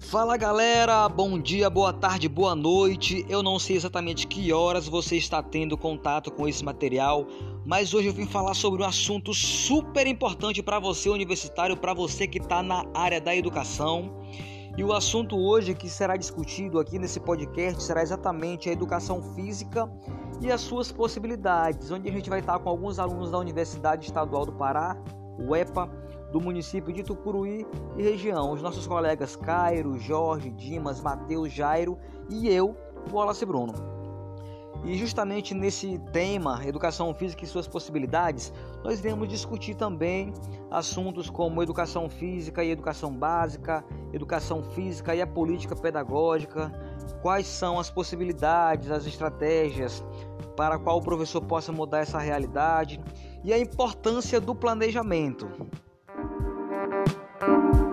Fala galera, bom dia, boa tarde, boa noite. Eu não sei exatamente que horas você está tendo contato com esse material, mas hoje eu vim falar sobre um assunto super importante para você universitário, para você que está na área da educação. E o assunto hoje que será discutido aqui nesse podcast será exatamente a educação física e as suas possibilidades, onde a gente vai estar com alguns alunos da Universidade Estadual do Pará, o EPA, do município de Tucuruí e região. Os nossos colegas Cairo, Jorge, Dimas, Matheus, Jairo e eu, Wallace Bruno. E justamente nesse tema, educação física e suas possibilidades, nós iremos discutir também assuntos como educação física e educação básica, educação física e a política pedagógica, quais são as possibilidades, as estratégias para qual o professor possa mudar essa realidade e a importância do planejamento. Música